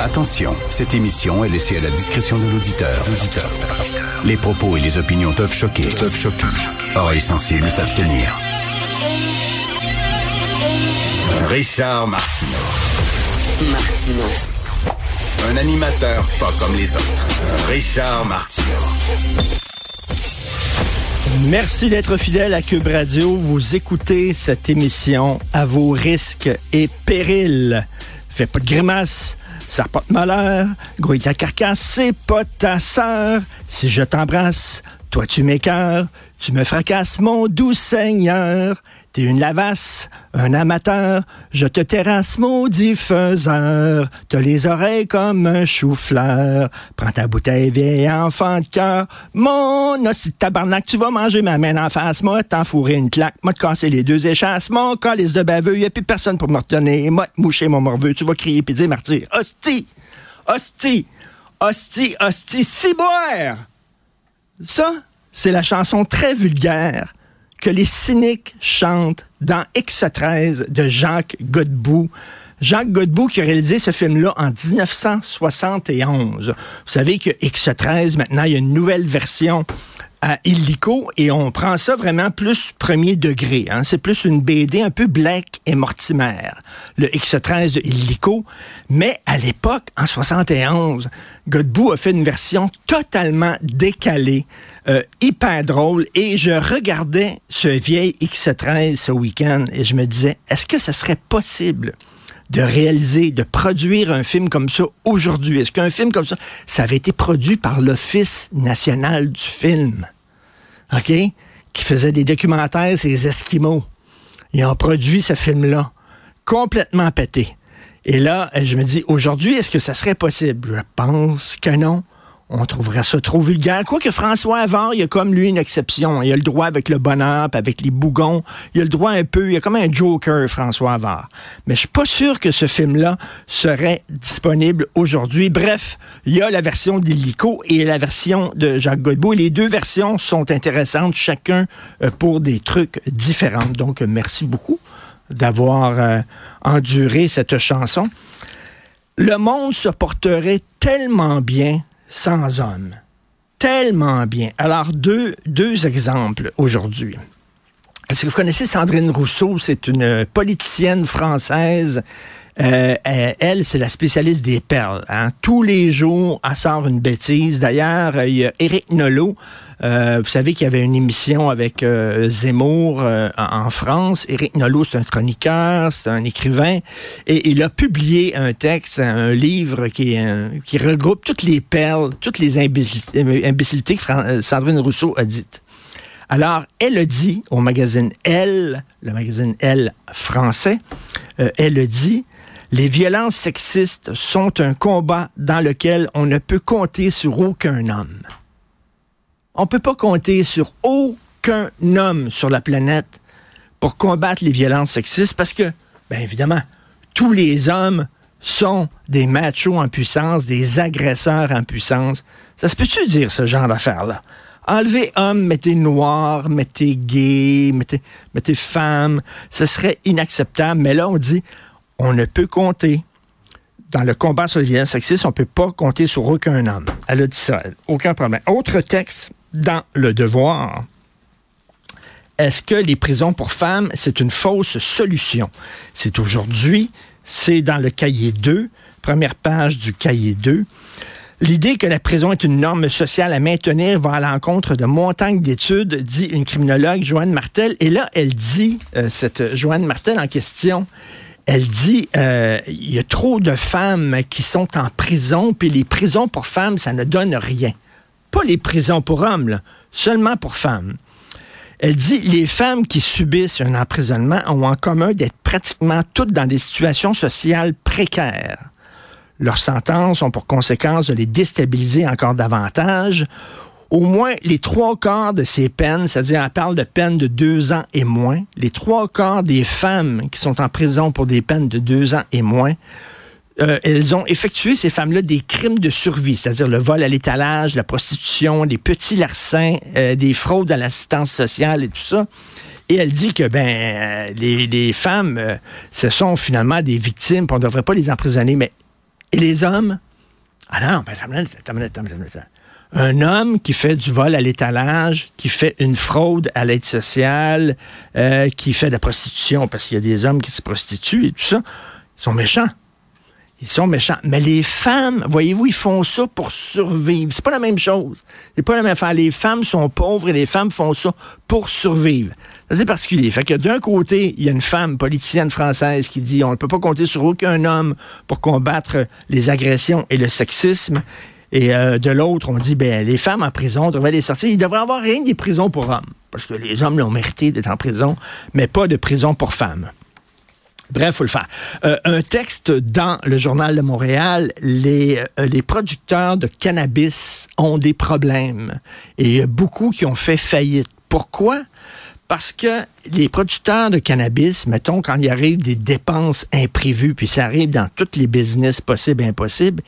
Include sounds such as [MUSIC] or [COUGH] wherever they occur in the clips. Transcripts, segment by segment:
Attention, cette émission est laissée à la discrétion de l'auditeur. Les propos et les opinions peuvent choquer. Peuvent choquer. Oreilles sensibles s'abstenir. Richard Martineau. Un animateur pas comme les autres. Richard Martineau. Merci d'être fidèle à Cube Radio. Vous écoutez cette émission à vos risques et périls. Fais pas de grimaces, ça porte malheur. Grouille ta carcasse, c'est pas ta sœur. Si je t'embrasse, toi tu m'écœures, tu me fracasses, mon doux Seigneur. T'es une lavasse, un amateur, je te terrasse, maudit faiseur. T'as les oreilles comme un chou-fleur. Prends ta bouteille, vieille enfant de cœur. Mon aussi tabarnak, tu vas manger ma main en face. Moi, t'enfourrer une claque. Moi, te casser les deux échasses. Mon calice de baveux, y a plus personne pour me retenir. Moi, te moucher mon morveux. Tu vas crier pis dire martyr. Hostie! Hostie! Hostie! Hostie! Ciboire! Ça, c'est la chanson très vulgaire que les cyniques chantent dans X13 de Jacques Godbout. Jacques Godbout qui a réalisé ce film-là en 1971. Vous savez que X13, maintenant, il y a une nouvelle version à Illico et on prend ça vraiment plus premier degré. Hein. C'est plus une BD un peu Black et Mortimer, le X13 de Illico. Mais à l'époque, en 71, Godbout a fait une version totalement décalée, euh, hyper drôle. Et je regardais ce vieil X13 ce week-end et je me disais, est-ce que ça serait possible de réaliser, de produire un film comme ça aujourd'hui? Est-ce qu'un film comme ça, ça avait été produit par l'Office national du film, OK? Qui faisait des documentaires, ces Esquimaux? Ils ont produit ce film-là, complètement pété. Et là, je me dis, aujourd'hui, est-ce que ça serait possible? Je pense que non on trouverait ça trop vulgaire. Quoique François Havard, il a comme lui une exception. Il a le droit avec le bonheur, avec les bougons. Il a le droit un peu, il a comme un joker, François Havard. Mais je suis pas sûr que ce film-là serait disponible aujourd'hui. Bref, il y a la version d'Illico et la version de Jacques Godbout. Les deux versions sont intéressantes, chacun euh, pour des trucs différents. Donc, merci beaucoup d'avoir euh, enduré cette chanson. Le monde se porterait tellement bien sans hommes. Tellement bien. Alors, deux, deux exemples aujourd'hui. Est-ce que vous connaissez Sandrine Rousseau? C'est une politicienne française. Euh, elle, c'est la spécialiste des perles. Hein. Tous les jours, elle sort une bêtise. D'ailleurs, il y a Éric Nolot. Euh, vous savez qu'il y avait une émission avec euh, Zemmour euh, en France. Éric Nolot, c'est un chroniqueur, c'est un écrivain. Et il a publié un texte, un livre qui, regroupe toutes les perles, toutes les imbécilités que Sandrine Rousseau a dites. Alors, elle a dit au magazine Elle, le magazine Elle français, elle a dit les violences sexistes sont un combat dans lequel on ne peut compter sur aucun homme. On ne peut pas compter sur aucun homme sur la planète pour combattre les violences sexistes parce que, bien évidemment, tous les hommes sont des machos en puissance, des agresseurs en puissance. Ça se peut-tu dire ce genre d'affaires-là? Enlevez homme, mettez noir, mettez gay, mettez, mettez femme. Ce serait inacceptable. Mais là, on dit, on ne peut compter dans le combat sur les violences sexistes, on ne peut pas compter sur aucun homme. Elle a dit ça, aucun problème. Autre texte dans Le Devoir. est-ce que les prisons pour femmes, c'est une fausse solution? C'est aujourd'hui, c'est dans le cahier 2, première page du cahier 2. L'idée que la prison est une norme sociale à maintenir va à l'encontre de montagnes d'études, dit une criminologue, Joanne Martel. Et là, elle dit, euh, cette Joanne Martel en question, elle dit euh, il y a trop de femmes qui sont en prison, puis les prisons pour femmes, ça ne donne rien. Pas les prisons pour hommes, seulement pour femmes. Elle dit les femmes qui subissent un emprisonnement ont en commun d'être pratiquement toutes dans des situations sociales précaires. Leurs sentences ont pour conséquence de les déstabiliser encore davantage. Au moins les trois quarts de ces peines, c'est-à-dire elle parle de peines de deux ans et moins, les trois quarts des femmes qui sont en prison pour des peines de deux ans et moins, euh, elles ont effectué, ces femmes-là, des crimes de survie, c'est-à-dire le vol à l'étalage, la prostitution, des petits larcins, euh, des fraudes à l'assistance sociale et tout ça. Et elle dit que ben euh, les, les femmes, ce sont finalement des victimes, on ne devrait pas les emprisonner. Mais et les hommes? Ah non, ben, attends attends attends minute, attends. Un homme qui fait du vol à l'étalage, qui fait une fraude à l'aide sociale, euh, qui fait de la prostitution, parce qu'il y a des hommes qui se prostituent et tout ça, ils sont méchants. Ils sont méchants. Mais les femmes, voyez-vous, ils font ça pour survivre. C'est pas la même chose. C'est pas la même affaire. Les femmes sont pauvres et les femmes font ça pour survivre. C'est particulier. Fait que d'un côté, il y a une femme politicienne française qui dit on ne peut pas compter sur aucun homme pour combattre les agressions et le sexisme. Et euh, de l'autre, on dit ben les femmes en prison devraient les sortir. Il devrait y avoir rien des prisons pour hommes. Parce que les hommes l'ont mérité d'être en prison, mais pas de prison pour femmes. Bref, faut le faire. Euh, un texte dans le journal de Montréal, les, euh, les producteurs de cannabis ont des problèmes. Et beaucoup qui ont fait faillite. Pourquoi? Parce que les producteurs de cannabis, mettons, quand il arrive des dépenses imprévues, puis ça arrive dans tous les business possibles et impossibles,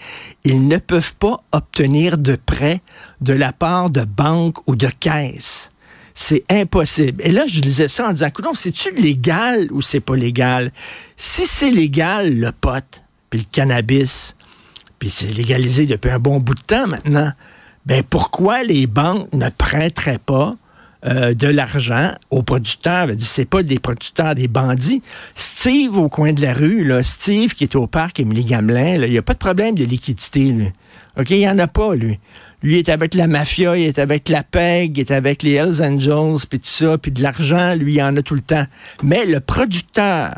ils ne peuvent pas obtenir de prêts de la part de banques ou de caisses. C'est impossible. Et là, je disais ça en disant, écoute, c'est-tu légal ou c'est pas légal? Si c'est légal, le pot, puis le cannabis, puis c'est légalisé depuis un bon bout de temps maintenant, ben pourquoi les banques ne prêteraient pas euh, de l'argent aux producteurs. C'est pas des producteurs, des bandits. Steve au coin de la rue, Steve qui est au parc Émilie Gamelin, il n'y a pas de problème de liquidité. Lui. OK, il n'y en a pas, lui. Lui, est avec la mafia, il est avec la PEG, il est avec les Hells Angels, puis tout ça, puis de l'argent, lui, il en a tout le temps. Mais le producteur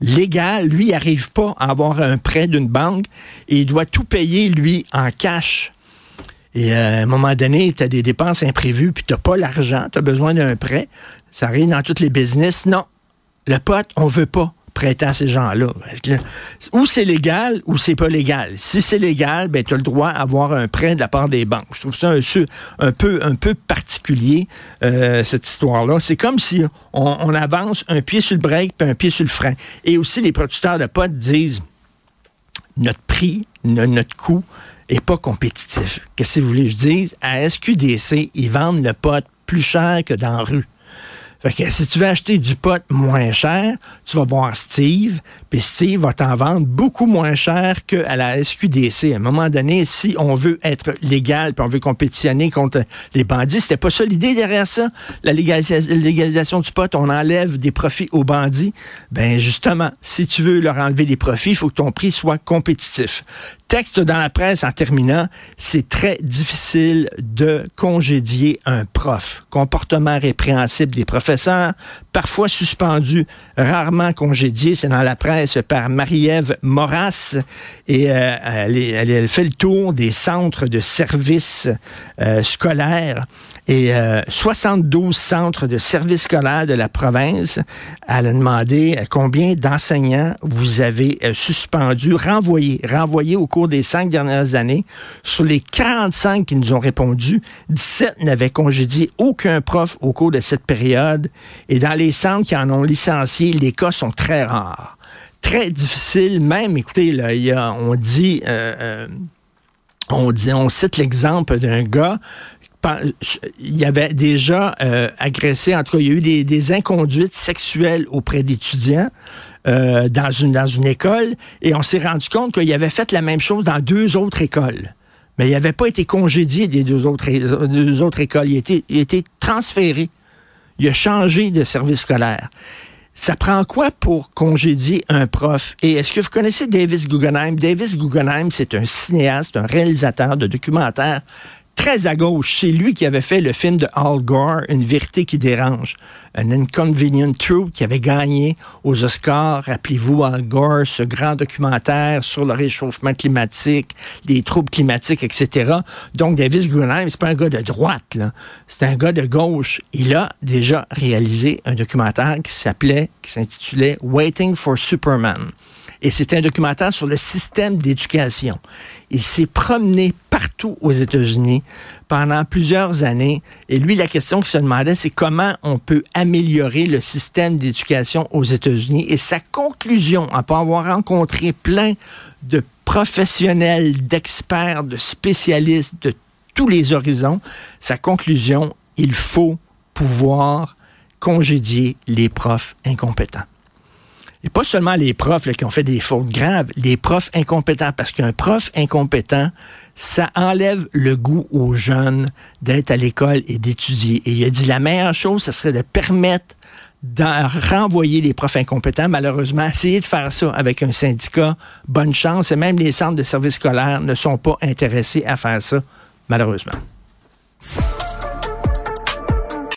légal, lui, n'arrive pas à avoir un prêt d'une banque et il doit tout payer, lui, en cash. Et euh, à un moment donné, tu as des dépenses imprévues, puis tu n'as pas l'argent, tu as besoin d'un prêt. Ça arrive dans tous les business. Non, le pote, on veut pas prêter à ces gens-là. Ou c'est légal ou c'est pas légal. Si c'est légal, ben, tu as le droit d'avoir un prêt de la part des banques. Je trouve ça un, peu, particulier, euh, cette histoire-là. C'est comme si on, on, avance un pied sur le break puis un pied sur le frein. Et aussi, les producteurs de potes disent notre prix, notre coût, est pas compétitif. Qu'est-ce que vous voulez que je dise? À SQDC, ils vendent le pot plus cher que dans rue. Fait que si tu veux acheter du pot moins cher, tu vas voir Steve, puis Steve va t'en vendre beaucoup moins cher qu'à la SQDC. À un moment donné, si on veut être légal, puis on veut compétitionner contre les bandits, c'était pas ça l'idée derrière ça? La légalisation, du pot, on enlève des profits aux bandits. Ben justement, si tu veux leur enlever des profits, il faut que ton prix soit compétitif. Texte dans la presse en terminant, c'est très difficile de congédier un prof. Comportement répréhensible des parfois suspendu, rarement congédié. C'est dans la presse par Marie-Ève Moras et euh, elle, fait le tour des centres de services euh, scolaires et euh, 72 centres de services scolaires de la province. Elle a demandé combien d'enseignants vous avez euh, suspendus, renvoyés, renvoyés au cours des cinq dernières années. Sur les 45 qui nous ont répondu, 17 n'avaient congédié aucun prof au cours de cette période. Et dans les centres qui en ont licencié, les cas sont très rares. Très difficile, même, écoutez, là, y a, on dit... Euh, on, dit, on cite l'exemple d'un gars il y avait déjà euh, agressé, en tout cas, il y a eu des, des inconduites sexuelles auprès d'étudiants. Euh, dans, une, dans une école, et on s'est rendu compte qu'il avait fait la même chose dans deux autres écoles. Mais il n'avait pas été congédié des deux autres, écoles. Il a été, il transféré. Il a changé de service scolaire. Ça prend quoi pour congédier un prof? Et est-ce que vous connaissez Davis Guggenheim? Davis Guggenheim, c'est un cinéaste, un réalisateur de documentaires très à gauche. C'est lui qui avait fait le film de Al Gore, Une vérité qui dérange. Un Inconvenient Truth qui avait gagné aux Oscars. Rappelez-vous Al Gore, ce grand documentaire sur le réchauffement climatique, les troubles climatiques, etc. Donc, Davis Guggenheim, c'est pas un gars de droite, là. C'est un gars de gauche. Il a déjà réalisé un documentaire qui s'appelait, qui s'intitulait Waiting for Superman. Et c'est un documentaire sur le système d'éducation. Il s'est promené partout aux États-Unis pendant plusieurs années. Et lui, la question qu'il se demandait, c'est comment on peut améliorer le système d'éducation aux États-Unis. Et sa conclusion, après avoir rencontré plein de professionnels, d'experts, de spécialistes de tous les horizons, sa conclusion, il faut pouvoir congédier les profs incompétents. Et pas seulement les profs qui ont fait des fautes graves, les profs incompétents, parce qu'un prof incompétent, ça enlève le goût aux jeunes d'être à l'école et d'étudier. Et il a dit la meilleure chose, ce serait de permettre de renvoyer les profs incompétents. Malheureusement, [LAUGHS] essayer de faire ça avec un syndicat, bonne chance. Et même les centres de services scolaires ne sont pas intéressés à faire ça, malheureusement.